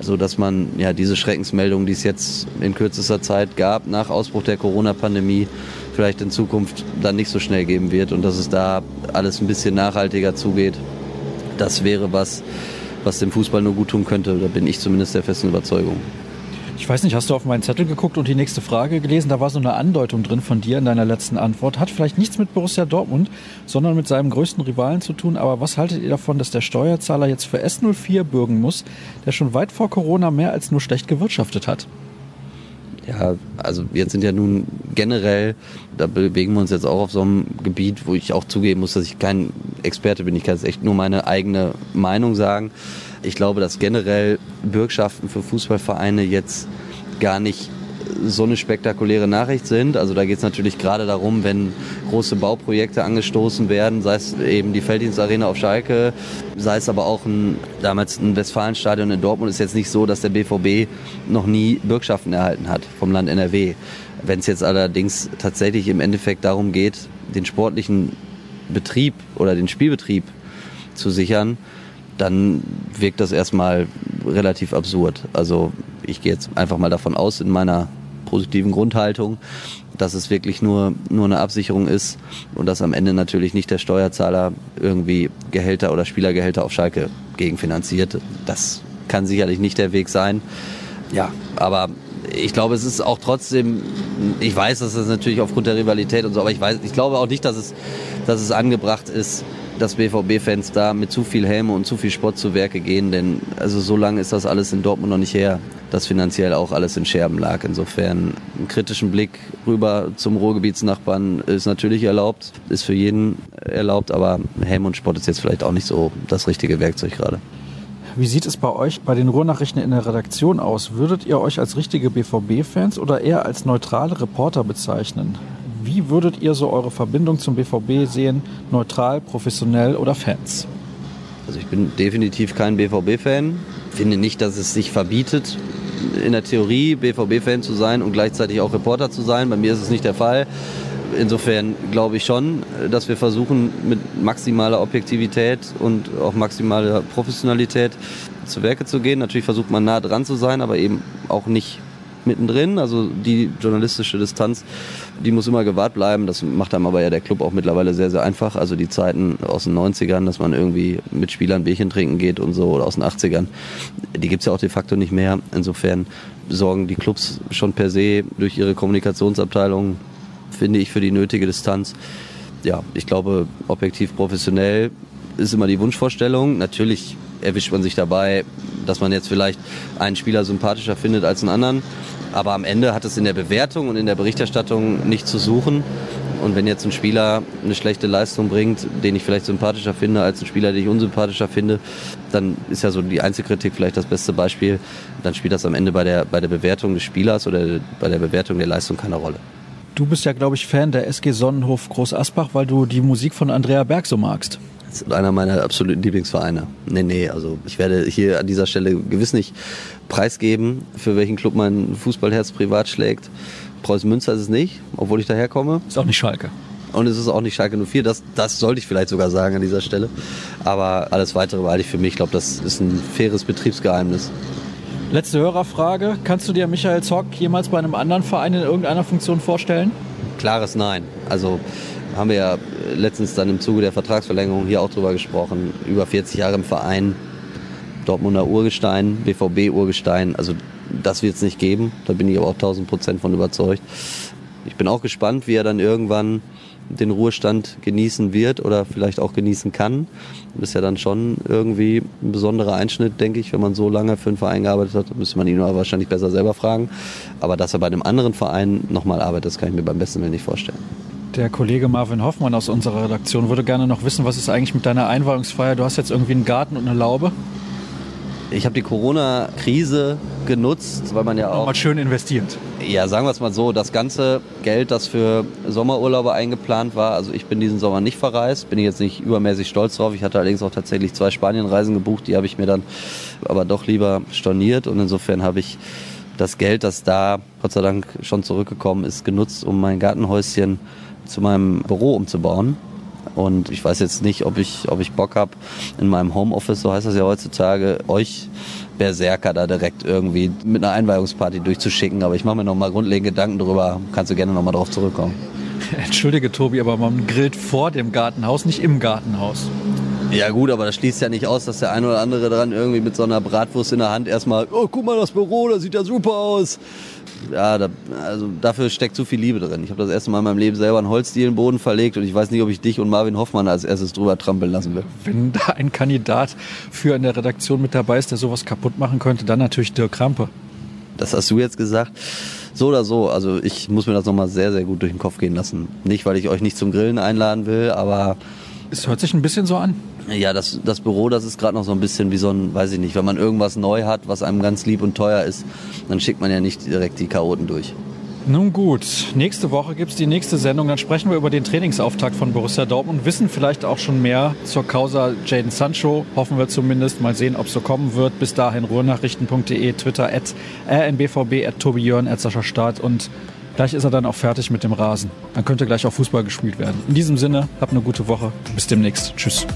so dass man ja diese Schreckensmeldungen, die es jetzt in kürzester Zeit gab, nach Ausbruch der Corona-Pandemie, vielleicht in Zukunft dann nicht so schnell geben wird und dass es da alles ein bisschen nachhaltiger zugeht. Das wäre was, was dem Fußball nur gut tun könnte. Da bin ich zumindest der festen Überzeugung. Ich weiß nicht, hast du auf meinen Zettel geguckt und die nächste Frage gelesen? Da war so eine Andeutung drin von dir in deiner letzten Antwort. Hat vielleicht nichts mit Borussia Dortmund, sondern mit seinem größten Rivalen zu tun. Aber was haltet ihr davon, dass der Steuerzahler jetzt für S04 bürgen muss, der schon weit vor Corona mehr als nur schlecht gewirtschaftet hat? Ja, also jetzt sind ja nun generell, da bewegen wir uns jetzt auch auf so einem Gebiet, wo ich auch zugeben muss, dass ich kein Experte bin. Ich kann jetzt echt nur meine eigene Meinung sagen. Ich glaube, dass generell Bürgschaften für Fußballvereine jetzt gar nicht so eine spektakuläre Nachricht sind. Also da geht es natürlich gerade darum, wenn große Bauprojekte angestoßen werden, sei es eben die Felddienstarena auf Schalke, sei es aber auch ein, damals ein Westfalenstadion in Dortmund, ist jetzt nicht so, dass der BVB noch nie Bürgschaften erhalten hat vom Land NRW. Wenn es jetzt allerdings tatsächlich im Endeffekt darum geht, den sportlichen Betrieb oder den Spielbetrieb zu sichern, dann wirkt das erstmal relativ absurd. Also ich gehe jetzt einfach mal davon aus in meiner positiven Grundhaltung, dass es wirklich nur, nur eine Absicherung ist und dass am Ende natürlich nicht der Steuerzahler irgendwie Gehälter oder Spielergehälter auf Schalke gegenfinanziert. Das kann sicherlich nicht der Weg sein. Ja, aber ich glaube, es ist auch trotzdem, ich weiß, dass es natürlich aufgrund der Rivalität und so, aber ich weiß, ich glaube auch nicht, dass es, dass es angebracht ist, dass BVB-Fans da mit zu viel Helme und zu viel Sport zu Werke gehen, denn also so lange ist das alles in Dortmund noch nicht her, dass finanziell auch alles in Scherben lag. Insofern einen kritischen Blick rüber zum Ruhrgebietsnachbarn ist natürlich erlaubt, ist für jeden erlaubt, aber Helm und Sport ist jetzt vielleicht auch nicht so das richtige Werkzeug gerade. Wie sieht es bei euch bei den Ruhrnachrichten in der Redaktion aus? Würdet ihr euch als richtige BVB-Fans oder eher als neutrale Reporter bezeichnen? Wie würdet ihr so eure Verbindung zum BVB sehen? Neutral, professionell oder Fans? Also ich bin definitiv kein BVB-Fan. Finde nicht, dass es sich verbietet, in der Theorie BVB-Fan zu sein und gleichzeitig auch Reporter zu sein. Bei mir ist es nicht der Fall. Insofern glaube ich schon, dass wir versuchen, mit maximaler Objektivität und auch maximaler Professionalität zu Werke zu gehen. Natürlich versucht man nah dran zu sein, aber eben auch nicht mittendrin. Also die journalistische Distanz, die muss immer gewahrt bleiben. Das macht einem aber ja der Club auch mittlerweile sehr, sehr einfach. Also die Zeiten aus den 90ern, dass man irgendwie mit Spielern Bierchen trinken geht und so, oder aus den 80ern, die gibt es ja auch de facto nicht mehr. Insofern sorgen die Clubs schon per se durch ihre Kommunikationsabteilung, finde ich, für die nötige Distanz. Ja, ich glaube, objektiv professionell ist immer die Wunschvorstellung. Natürlich erwischt man sich dabei, dass man jetzt vielleicht einen Spieler sympathischer findet als einen anderen. Aber am Ende hat es in der Bewertung und in der Berichterstattung nichts zu suchen. Und wenn jetzt ein Spieler eine schlechte Leistung bringt, den ich vielleicht sympathischer finde als ein Spieler, den ich unsympathischer finde, dann ist ja so die Einzelkritik vielleicht das beste Beispiel. Dann spielt das am Ende bei der, bei der Bewertung des Spielers oder bei der Bewertung der Leistung keine Rolle. Du bist ja, glaube ich, Fan der SG Sonnenhof Groß Asbach, weil du die Musik von Andrea Berg so magst. Einer meiner absoluten Lieblingsvereine. Nee, nee, also ich werde hier an dieser Stelle gewiss nicht preisgeben, für welchen Club mein Fußballherz privat schlägt. Preußen Münster ist es nicht, obwohl ich daherkomme. Ist auch nicht Schalke. Und es ist auch nicht Schalke 04, das, das sollte ich vielleicht sogar sagen an dieser Stelle. Aber alles Weitere behalte ich für mich. Ich glaube, das ist ein faires Betriebsgeheimnis. Letzte Hörerfrage. Kannst du dir Michael Zock jemals bei einem anderen Verein in irgendeiner Funktion vorstellen? Klares Nein. Also haben wir ja letztens dann im Zuge der Vertragsverlängerung hier auch drüber gesprochen. Über 40 Jahre im Verein, Dortmunder Urgestein, BVB Urgestein. Also das wird es nicht geben. Da bin ich aber auch 1000 Prozent von überzeugt. Ich bin auch gespannt, wie er dann irgendwann den Ruhestand genießen wird oder vielleicht auch genießen kann. Das ist ja dann schon irgendwie ein besonderer Einschnitt, denke ich, wenn man so lange für einen Verein gearbeitet hat. Müsste man ihn aber wahrscheinlich besser selber fragen. Aber dass er bei einem anderen Verein nochmal arbeitet, das kann ich mir beim besten Willen nicht vorstellen. Der Kollege Marvin Hoffmann aus unserer Redaktion würde gerne noch wissen, was ist eigentlich mit deiner Einweihungsfeier? Du hast jetzt irgendwie einen Garten und eine Laube. Ich habe die Corona-Krise genutzt, weil man ja auch. Mal schön investiert. Ja, sagen wir es mal so, das ganze Geld, das für Sommerurlaube eingeplant war, also ich bin diesen Sommer nicht verreist, bin ich jetzt nicht übermäßig stolz drauf. Ich hatte allerdings auch tatsächlich zwei Spanienreisen gebucht, die habe ich mir dann aber doch lieber storniert und insofern habe ich das Geld, das da Gott sei Dank schon zurückgekommen ist, genutzt, um mein Gartenhäuschen zu meinem Büro umzubauen. Und ich weiß jetzt nicht, ob ich, ob ich Bock habe, in meinem Homeoffice, so heißt das ja heutzutage, euch Berserker da direkt irgendwie mit einer Einweihungsparty durchzuschicken. Aber ich mache mir noch mal grundlegende Gedanken darüber. Kannst du gerne noch mal drauf zurückkommen. Entschuldige, Tobi, aber man grillt vor dem Gartenhaus, nicht im Gartenhaus. Ja gut, aber das schließt ja nicht aus, dass der eine oder andere dran irgendwie mit so einer Bratwurst in der Hand erstmal, oh, guck mal das Büro, das sieht ja super aus ja, da, also dafür steckt zu viel Liebe drin. Ich habe das erste Mal in meinem Leben selber einen Holzdielenboden verlegt und ich weiß nicht, ob ich dich und Marvin Hoffmann als erstes drüber trampeln lassen will. Wenn da ein Kandidat für in der Redaktion mit dabei ist, der sowas kaputt machen könnte, dann natürlich Dirk Krampe. Das hast du jetzt gesagt. So oder so, also ich muss mir das nochmal sehr, sehr gut durch den Kopf gehen lassen. Nicht, weil ich euch nicht zum Grillen einladen will, aber... Es hört sich ein bisschen so an. Ja, das, das Büro, das ist gerade noch so ein bisschen wie so ein, weiß ich nicht, wenn man irgendwas neu hat, was einem ganz lieb und teuer ist, dann schickt man ja nicht direkt die Chaoten durch. Nun gut, nächste Woche gibt es die nächste Sendung. Dann sprechen wir über den Trainingsauftakt von Borussia Dortmund, wissen vielleicht auch schon mehr zur Causa Jaden Sancho. Hoffen wir zumindest. Mal sehen, ob es so kommen wird. Bis dahin ruhrnachrichten.de, Twitter at rnbvb, at Tobi Jörn, at Sascha Staat und gleich ist er dann auch fertig mit dem Rasen. Dann könnte gleich auch Fußball gespielt werden. In diesem Sinne, habt eine gute Woche. Bis demnächst. Tschüss.